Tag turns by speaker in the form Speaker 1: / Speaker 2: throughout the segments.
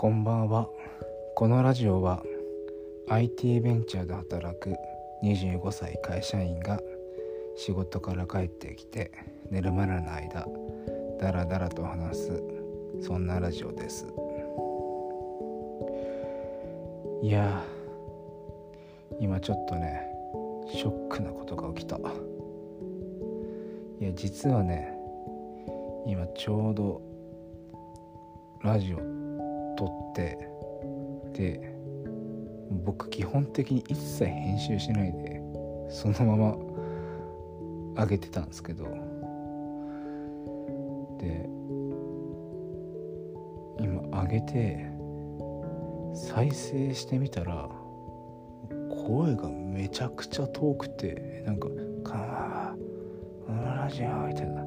Speaker 1: こんばんは。このラジオは IT ベンチャーで働く25歳会社員が仕事から帰ってきて寝るまでの間ダラダラと話すそんなラジオです。いや今ちょっとねショックなことが起きた。いや実はね今ちょうどラジオってで僕基本的に一切編集しないでそのまま上げてたんですけどで今上げて再生してみたら声がめちゃくちゃ遠くてなんか「かーこのラジオ」みたいな。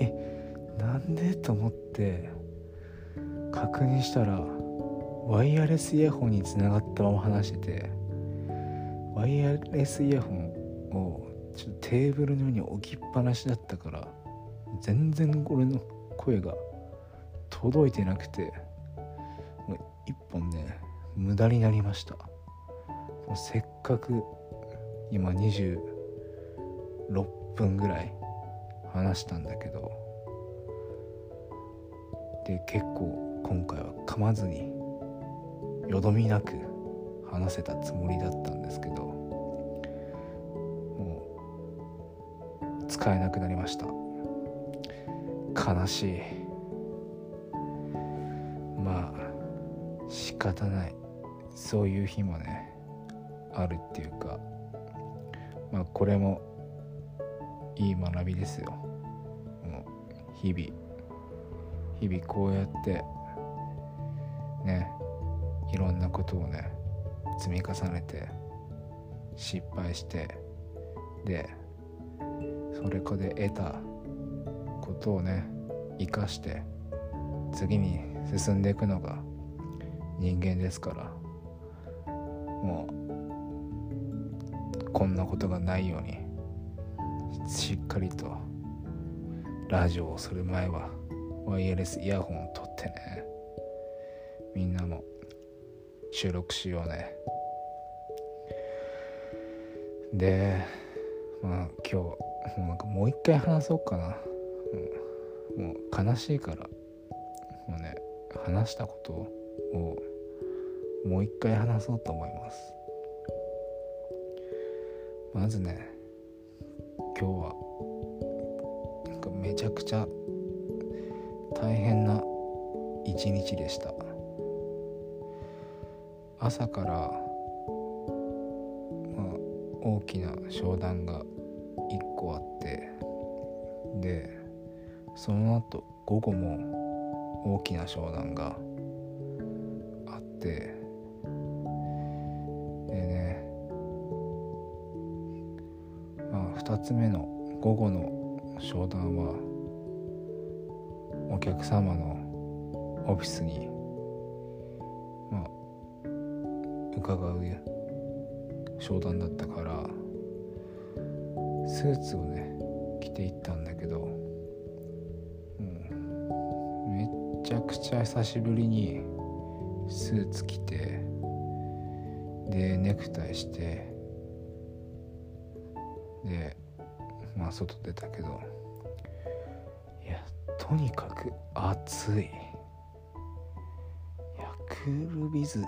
Speaker 1: えなんで？と思って確認したらワイヤレスイヤホンにつながったまま話しててワイヤレスイヤホンをちょっとテーブルの上に置きっぱなしだったから全然俺の声が届いてなくて一本ね無駄になりました。もうせっかく今26分ぐらい話したんだけどで結構今回は噛まずによどみなく話せたつもりだったんですけどもう使えなくなりました。悲しい。まあ仕方ない。そういう日もねあるっていうかまあこれもいい学びですよ。もう日々日々こうやってねいろんなことをね積み重ねて失敗してでそれこで得たことをね生かして次に進んでいくのが人間ですからもうこんなことがないようにしっかりとラジオをする前はワイヤレスイヤホンを取ってねみんなも収録しようね。でまあ今日もうなんかもう一回話そうかな、う、もう悲しいから。もうね話したことをもう一回話そうと思います。まずね今日はなんかめちゃくちゃ大変な一日でした。朝から、まあ、大きな商談が1個あってでその後午後も大きな商談があってでねまあ2つ目の午後の商談はお客様のオフィスに伺う商談だったから。スーツをね着ていったんだけど。もうめっちゃくちゃ久しぶりにスーツ着て。でネクタイして。でまあ外出たけど。いやとにかく暑い。いやクールビズ。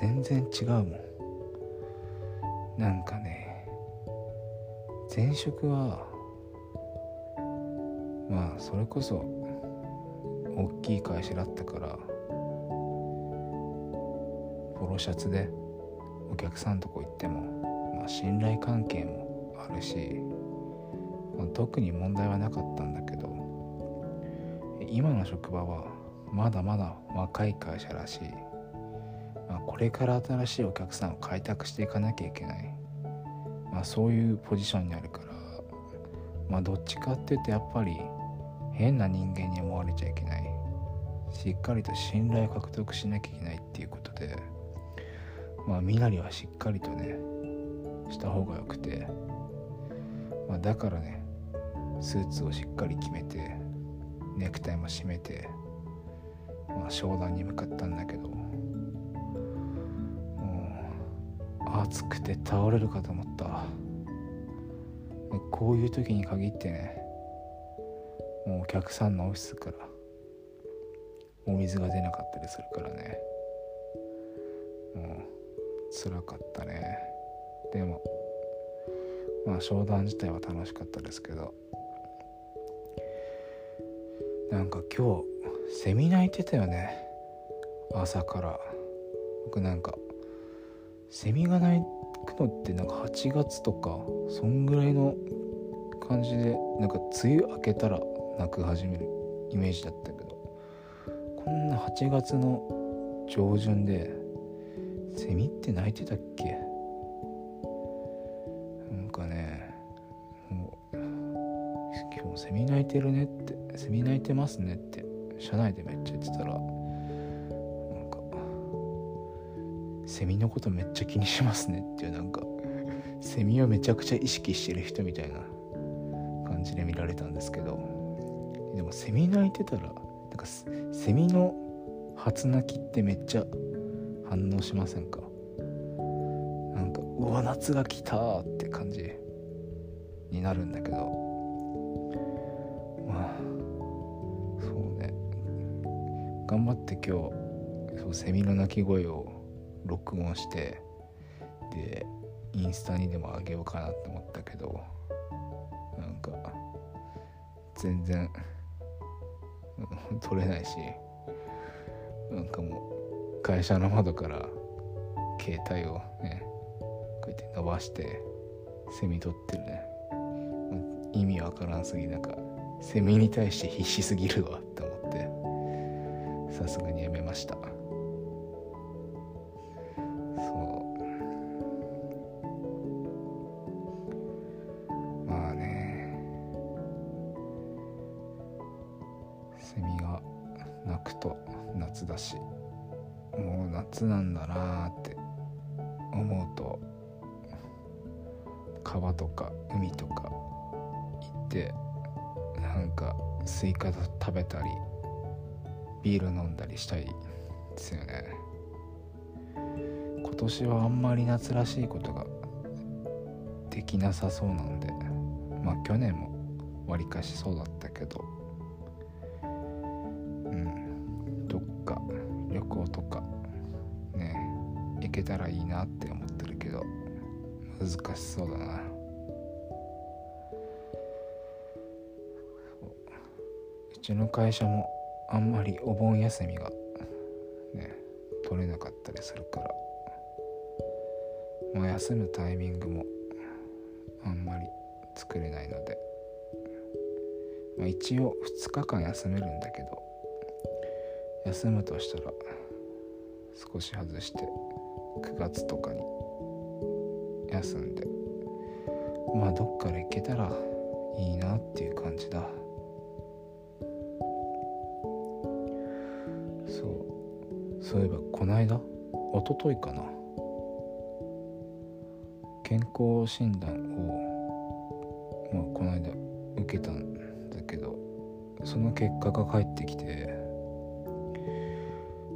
Speaker 1: 全然違うもん。なんかね前職はまあそれこそ大きい会社だったからポロシャツでお客さんとこ行っても、まあ、信頼関係もあるし、まあ、特に問題はなかったんだけど今の職場はまだまだ若い会社らしい、これから新しいお客さんを開拓していかなきゃいけない、まあ、そういうポジションにあるから、まあ、どっちかっていうとやっぱり変な人間に思われちゃいけない。しっかりと信頼を獲得しなきゃいけないっていうことでまあ身なりはしっかりとねした方がよくて、まあ、だからねスーツをしっかり決めてネクタイも締めてまあ、商談に向かったんだけど。暑くて倒れるかと思った。でこういう時に限ってねもうお客さんのオフィスからお水が出なかったりするからね。もう辛かったね。でもまあ商談自体は楽しかったですけど。なんか今日セミ鳴いてたよね。朝から。僕なんかセミが鳴くのってなんか8月とかそんぐらいの感じでなんか梅雨明けたら鳴く始めるイメージだったけどこんな8月の上旬でセミって鳴いてたっけ？なんかねもう今日セミ鳴いてるねってセミ鳴いてますねって社内でめっちゃ言ってたらセミのことめっちゃ気にしますねっていうなんかセミをめちゃくちゃ意識してる人みたいな感じで見られたんですけどでもセミ鳴いてたらなんかセミの初鳴きってめっちゃ反応しませんか？なんかうわ夏が来たって感じになるんだけど。まあそうね。頑張って今日そうセミの鳴き声を録音してでインスタにでもあげようかなって思ったけどなんか全然撮れないしなんかもう会社の窓から携帯をねこうやって伸ばしてセミ撮ってるね。意味わからんすぎなんかセミに対して必死すぎるわって思ってさすがにやめました。ビール飲んだりしたいですよね。今年はあんまり夏らしいことができなさそうなんでまあ去年もわりかしそうだったけど。うん。どっか旅行とかね行けたらいいなって思ってるけど難しそうだな。うちの会社もあんまりお盆休みがね取れなかったりするからまあ休むタイミングもあんまり作れないので、まあ、一応2日間休めるんだけど休むとしたら少し外して9月とかに休んでまあどっから行けたらいいなっていう感じだ。そういえばこの間一昨日かな。健康診断を、まあ、この間受けたんだけどその結果が返ってきて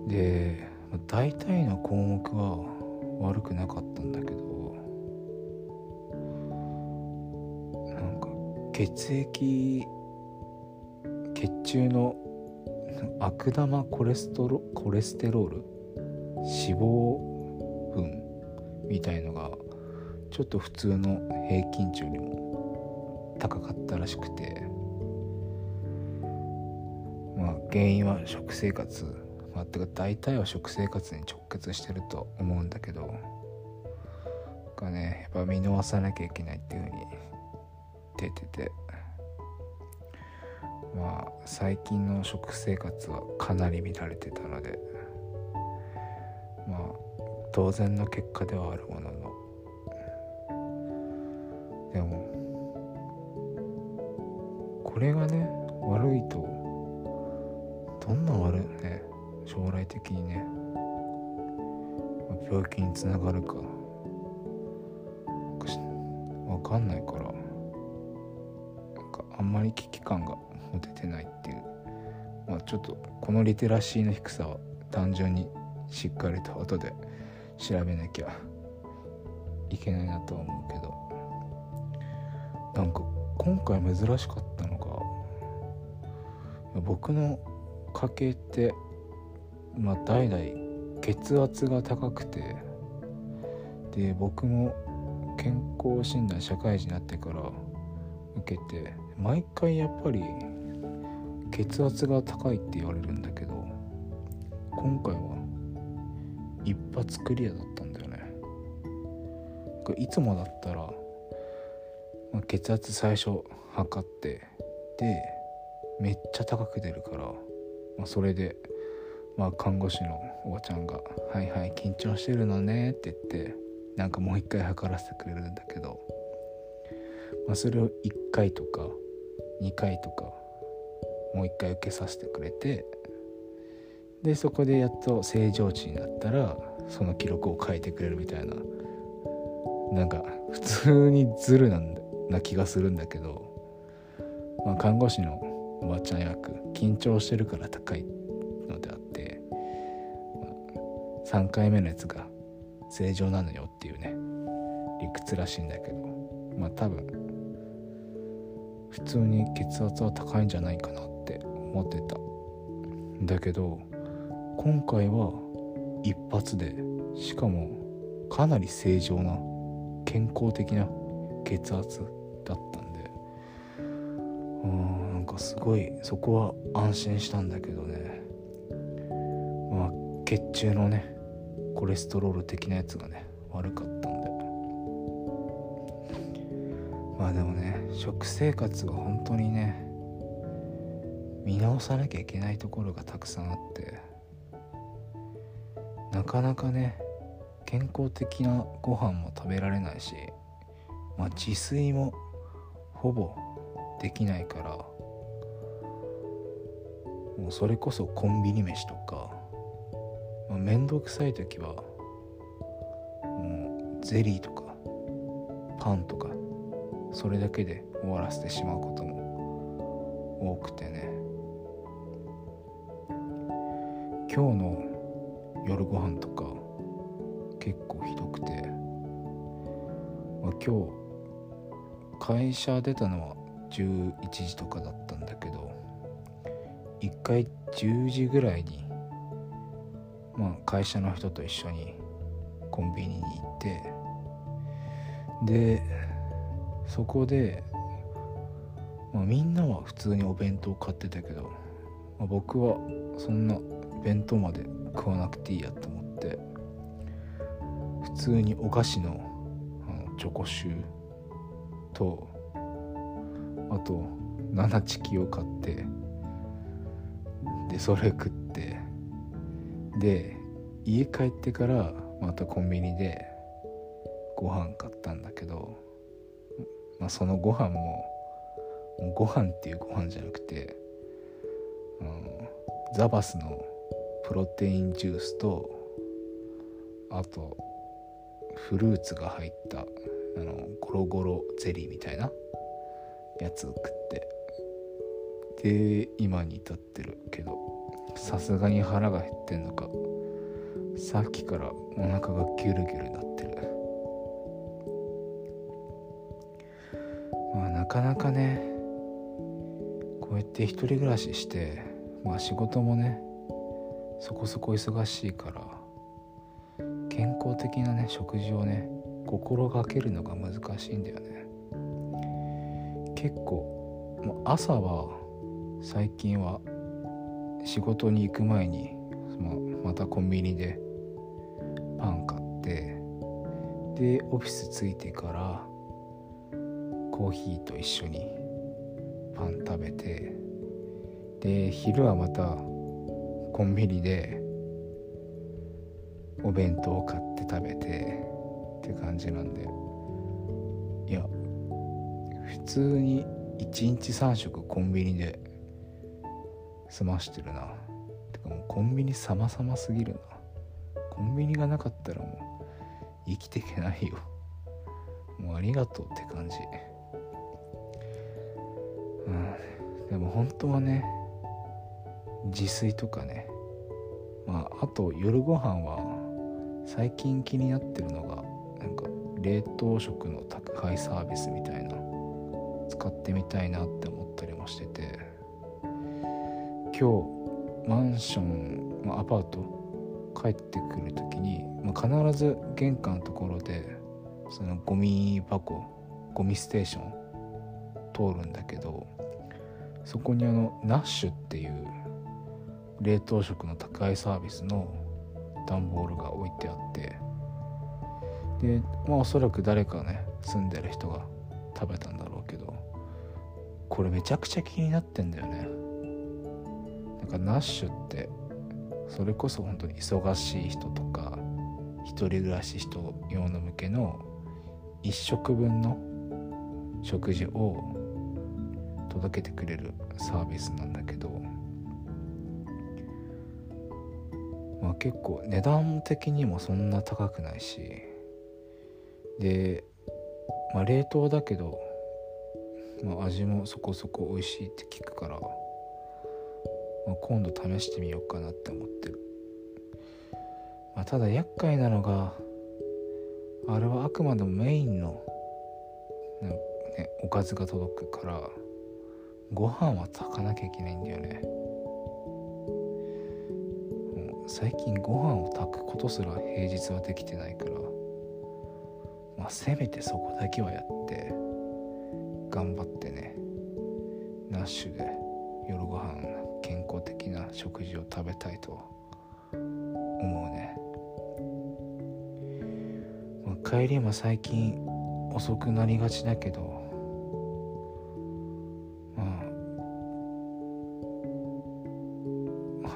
Speaker 1: で大体の項目は悪くなかったんだけどなんか血液血中の悪玉コレストロコレステロール？脂肪分みたいのがちょっと普通の平均値よりも高かったらしくて。まあ原因は食生活。まあてか大体は食生活に直結してると思うんだけど。がねやっぱ見逃さなきゃいけないっていうふうに出てて。まあ最近の食生活はかなり乱れてたのでまあ当然の結果ではあるものの。でもこれがね悪いとどんな悪いね将来的にね病気につながるか分かんないからなんかあんまり危機感が持ててないっていう。まあ、ちょっとこのリテラシーの低さは単純にしっかりと後で調べなきゃいけないなとは思うけど。なんか今回珍しかったのが僕の家系ってまあ代々血圧が高くてで僕も健康診断社会人になってから受けて毎回やっぱり血圧が高いって言われるんだけど今回は一発クリアだったんだよね。いつもだったら、まあ、血圧最初測ってでめっちゃ高く出るから、まあ、それで、まあ、看護師のおばちゃんが「はいはい緊張してるのね」って言ってなんかもう一回測らせてくれるんだけど、まあ、それを1回とか2回とかもう一回受けさせてくれてでそこでやっと正常値になったらその記録を変えてくれるみたいななんか普通にズルなんな気がするんだけど、まあ、看護師のおばちゃん役緊張してるから高いのであって、まあ、3回目のやつが正常なのよっていうね理屈らしいんだけどまあ多分普通に血圧は高いんじゃないかな思ってた。だけど今回は一発でしかもかなり正常な健康的な血圧だったんで。うんなんかすごいそこは安心したんだけどね。まあ血中のねコレステロール的なやつがね悪かったんで。まあでもね食生活は本当にね見直さなきゃいけないところがたくさんあってなかなかね健康的なご飯も食べられないし、まあ、自炊もほぼできないからもうそれこそコンビニ飯とか、まあ、めんどくさい時はもうゼリーとかパンとかそれだけで終わらせてしまうことも多くてね。今日の夜ご飯とか結構ひどくて、まあ、今日会社出たのは11時とかだったんだけど一回10時ぐらいにまあ会社の人と一緒にコンビニに行ってでそこで、まあ、みんなは普通にお弁当買ってたけど、まあ、僕はそんな弁当まで食わなくていいやと思って普通にお菓子のあのチョコシューとあと7チキを買ってでそれ食ってで家帰ってからまたコンビニでご飯買ったんだけど、まあ、そのご飯もご飯っていうご飯じゃなくて、うん、ザバスのプロテインジュースとあとフルーツが入ったあのゴロゴロゼリーみたいなやつを食ってで今に至ってるけどさすがに腹が減ってんのか。さっきからお腹がギュルギュルなってる。まあなかなかねこうやって一人暮らししてまあ仕事もねそこそこ忙しいから健康的なね食事をね心がけるのが難しいんだよね。結構朝は最近は仕事に行く前にまたコンビニでパン買ってでオフィス着いてからコーヒーと一緒にパン食べてで昼はまたコンビニでお弁当を買って食べてって感じなんで。いや普通に1日3食コンビニで済ましてるな。てかもうコンビニ様々すぎるな。コンビニがなかったらもう生きていけないよ。もうありがとうって感じ。うん。でも本当はね自炊とかね。まああと夜ご飯は最近気になってるのがなんか冷凍食の宅配サービスみたいな使ってみたいなって思ったりもしてて。今日マンション、まあ、アパート帰ってくる時に、まあ、必ず玄関のところでそのゴミ箱ゴミステーション通るんだけどそこにあのナッシュっていう冷凍食の宅配サービスの段ボールが置いてあってでまあおそらく誰かね住んでる人が食べたんだろうけどこれめちゃくちゃ気になってんだよね。なんかナッシュってそれこそ本当に忙しい人とか一人暮らし人用の向けの1食分の食事を届けてくれるサービスなんだけどまあ結構値段的にもそんな高くないしで、まあ、冷凍だけど、まあ、味もそこそこ美味しいって聞くから、まあ、今度試してみようかなって思ってる、まあ、ただ厄介なのがあれはあくまでもメインの、ね、おかずが届くからご飯は炊かなきゃいけないんだよね。最近ご飯を炊くことすら平日はできてないからまあせめてそこだけはやって頑張ってねナッシュで夜ご飯健康的な食事を食べたいと思うね。まあ帰りも最近遅くなりがちだけど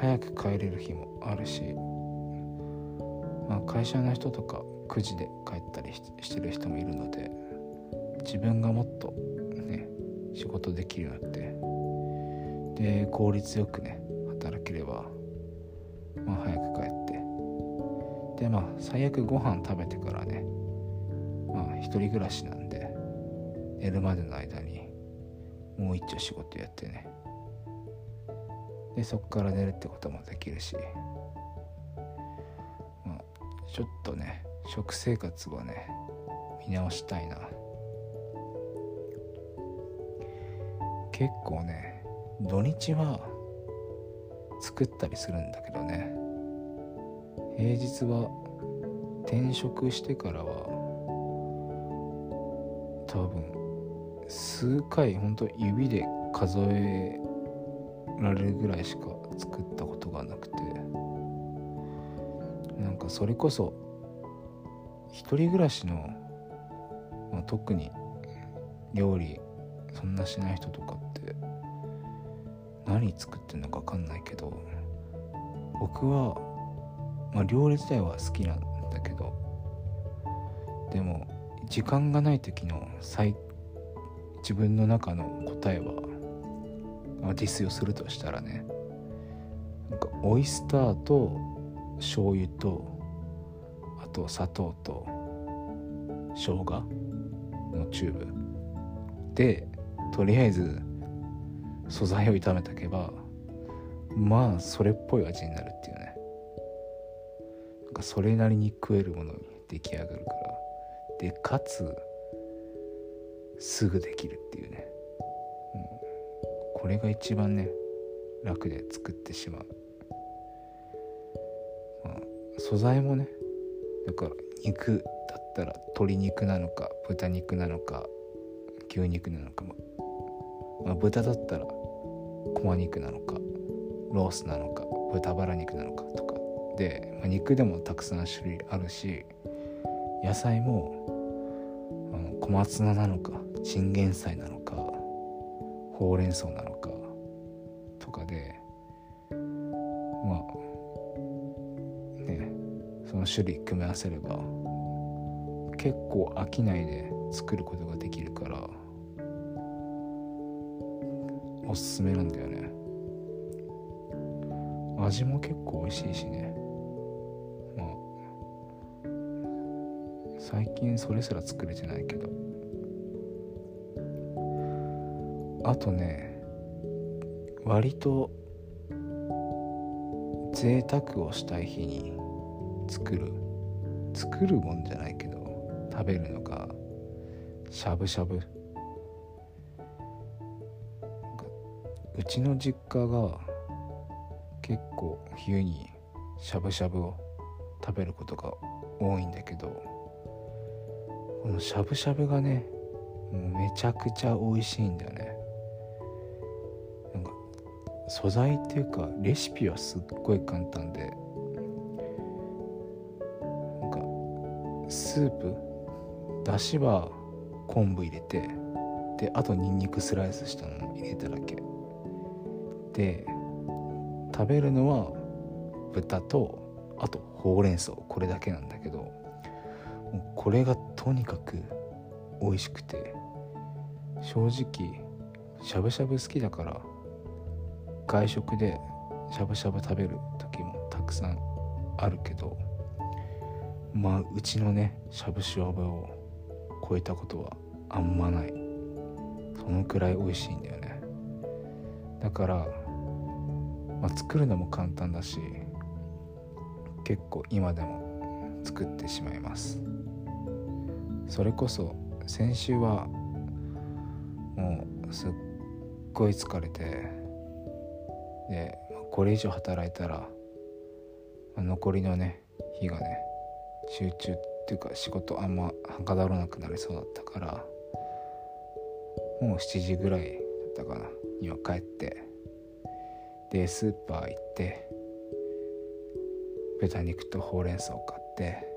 Speaker 1: 早く帰れる日もあるし、まあ、会社の人とか9時で帰ったりしてる人もいるので自分がもっとね仕事できるようになってで効率よくね働ければまあ早く帰ってでまあ最悪ご飯食べてからねまあ一人暮らしなんで寝るまでの間にもう一丁仕事やってねでそっから寝るってこともできるし。まあちょっとね食生活はね見直したいな。結構ね土日は作ったりするんだけどね。平日は転職してからは多分数回本当指で数えられるぐらいしか作ったことがなくて。なんかそれこそ一人暮らしの、まあ、特に料理そんなしない人とかって何作ってんのか分かんないけど僕は、まあ、料理自体は好きなんだけどでも時間がない時の最自分の中の答えは、自炊をするとしたらねなんかオイスターと醤油とあと砂糖と生姜のチューブ。でとりあえず素材を炒めとけばまあそれっぽい味になるっていうね。なんかそれなりに食えるものに出来上がるからでかつすぐできるっていうね、これが一番ね楽で作ってしまう、まあ、素材もねだから肉だったら鶏肉なのか豚肉なのか牛肉なのか、まあ、豚だったらこま肉なのかロースなのか豚バラ肉なのかとか。で、まあ、肉でもたくさん種類あるし野菜も小松菜なのかチンゲン菜なのかほうれん草なのかとかでまあねその種類組み合わせれば結構飽きないで作ることができるからおすすめなんだよね。味も結構美味しいしね。まあ最近それすら作れてないけど。あとね割と贅沢をしたい日に作る作るもんじゃないけど食べるのがしゃぶしゃぶ。うちの実家が結構冬にしゃぶしゃぶを食べることが多いんだけどこのしゃぶしゃぶがねめちゃくちゃ美味しいんだよね。素材っていうかレシピはすっごい簡単でなんかスープだしは昆布入れてであとにんにくスライスしたのを入れただけ。で食べるのは豚とあとほうれん草。これだけなんだけどこれがとにかく美味しくて正直しゃぶしゃぶ好きだから外食でしゃぶしゃぶ食べる時もたくさんあるけどまあうちのねしゃぶしゃぶを超えたことはあんまない。そのくらい美味しいんだよね。だから、まあ、作るのも簡単だし結構今でも作ってしまいます。それこそ先週はもうすっごい疲れてでこれ以上働いたら残りのね日がね集中っていうか仕事あんまはかどらなくなりそうだったからもう7時ぐらいだったかなには帰ってでスーパー行って豚肉とほうれん草を買って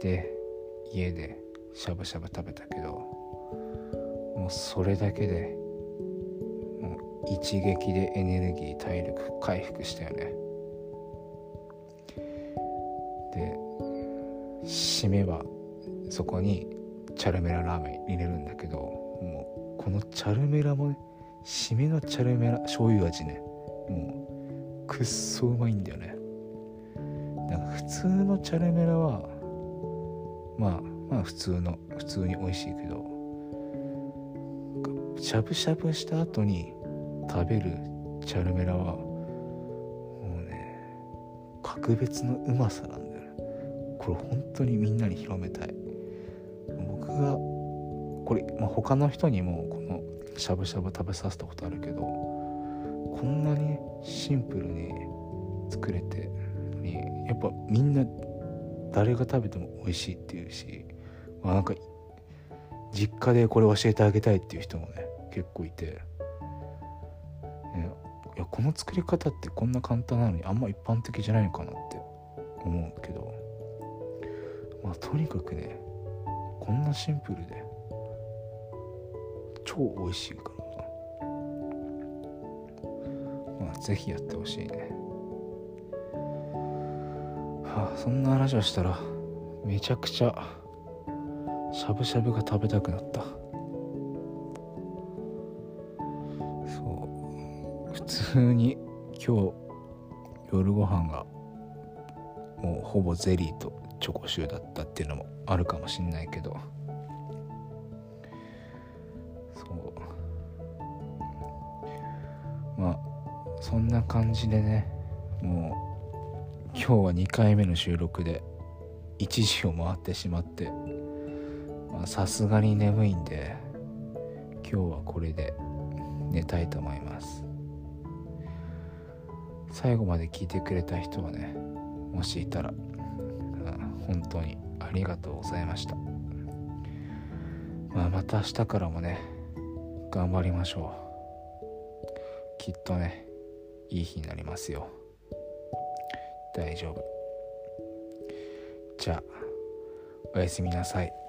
Speaker 1: で家でしゃぶしゃぶ食べたけどもうそれだけで一撃でエネルギー体力回復したよね。で締めはそこにチャルメララーメン入れるんだけどもうこのチャルメラもね締めのチャルメラ醤油味ねもうくっそうまいんだよね。だから普通のチャルメラはまあまあ普通の普通に美味しいけどしゃぶしゃぶした後に食べるチャルメラはもうね格別のうまさなんだよね。これ本当にみんなに広めたい。僕がこれ、まあ、他の人にもこのしゃぶしゃぶ食べさせたことあるけどこんなにシンプルに作れてやっぱみんな誰が食べても美味しいっていうし、まあ、なんか実家でこれ教えてあげたいっていう人もね結構いて、いやこの作り方ってこんな簡単なのにあんま一般的じゃないのかなって思うけど。まあとにかくねこんなシンプルで超美味しいからまあ是非やってほしいね。はあそんな話をしたらめちゃくちゃしゃぶしゃぶが食べたくなった。通に今日夜ご飯がもうほぼゼリーとチョコシューだったっていうのもあるかもしんないけど。そう。まあそんな感じでねもう今日は2回目の収録で1時を回ってしまってさすがに眠いんで今日はこれで寝たいと思います。最後まで聞いてくれた人はねもしいたら本当にありがとうございました。まあまた明日からもね頑張りましょう。きっとねいい日になりますよ。大丈夫。じゃあおやすみなさい。